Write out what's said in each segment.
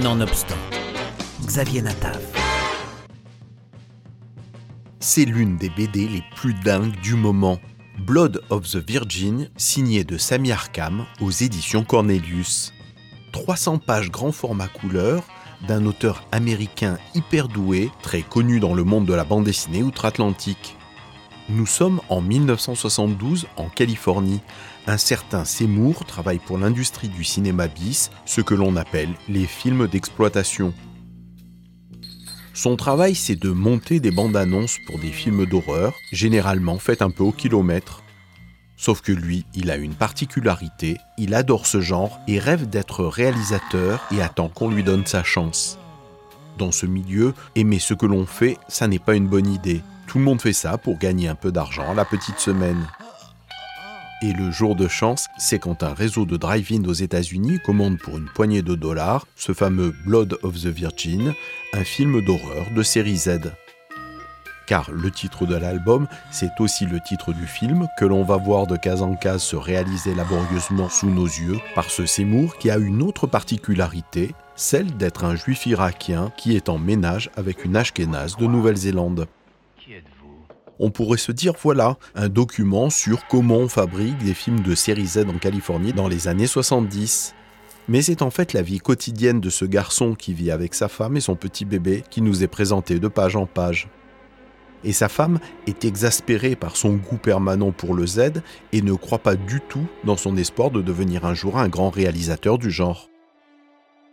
Nonobstant, Xavier Natav. C'est l'une des BD les plus dingues du moment. Blood of the Virgin, signé de Sami Arkham aux éditions Cornelius. 300 pages grand format couleur d'un auteur américain hyper doué, très connu dans le monde de la bande dessinée outre-Atlantique. Nous sommes en 1972 en Californie. Un certain Seymour travaille pour l'industrie du cinéma bis, ce que l'on appelle les films d'exploitation. Son travail, c'est de monter des bandes annonces pour des films d'horreur, généralement faits un peu au kilomètre. Sauf que lui, il a une particularité, il adore ce genre et rêve d'être réalisateur et attend qu'on lui donne sa chance. Dans ce milieu, aimer ce que l'on fait, ça n'est pas une bonne idée. Tout le monde fait ça pour gagner un peu d'argent la petite semaine. Et le jour de chance, c'est quand un réseau de drive-in aux États-Unis commande pour une poignée de dollars ce fameux Blood of the Virgin, un film d'horreur de série Z. Car le titre de l'album, c'est aussi le titre du film que l'on va voir de case en case se réaliser laborieusement sous nos yeux par ce Seymour qui a une autre particularité, celle d'être un juif irakien qui est en ménage avec une ashkénaze de Nouvelle-Zélande on pourrait se dire voilà, un document sur comment on fabrique des films de série Z en Californie dans les années 70. Mais c'est en fait la vie quotidienne de ce garçon qui vit avec sa femme et son petit bébé qui nous est présenté de page en page. Et sa femme est exaspérée par son goût permanent pour le Z et ne croit pas du tout dans son espoir de devenir un jour un grand réalisateur du genre.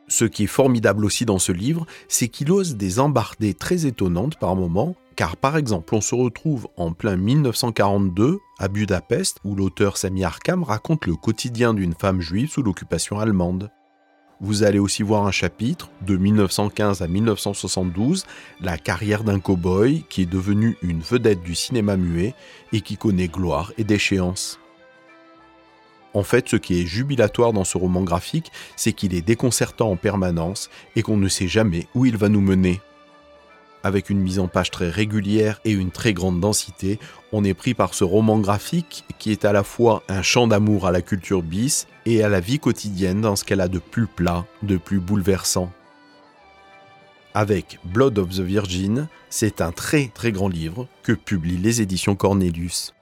Ce qui est formidable aussi dans ce livre, c'est qu'il ose des embardées très étonnantes par moments car par exemple, on se retrouve en plein 1942 à Budapest, où l'auteur Sami Arkham raconte le quotidien d'une femme juive sous l'occupation allemande. Vous allez aussi voir un chapitre de 1915 à 1972, la carrière d'un cow-boy qui est devenu une vedette du cinéma muet et qui connaît gloire et déchéance. En fait, ce qui est jubilatoire dans ce roman graphique, c'est qu'il est déconcertant en permanence et qu'on ne sait jamais où il va nous mener. Avec une mise en page très régulière et une très grande densité, on est pris par ce roman graphique qui est à la fois un chant d'amour à la culture bis et à la vie quotidienne dans ce qu'elle a de plus plat, de plus bouleversant. Avec Blood of the Virgin, c'est un très très grand livre que publient les éditions Cornelius.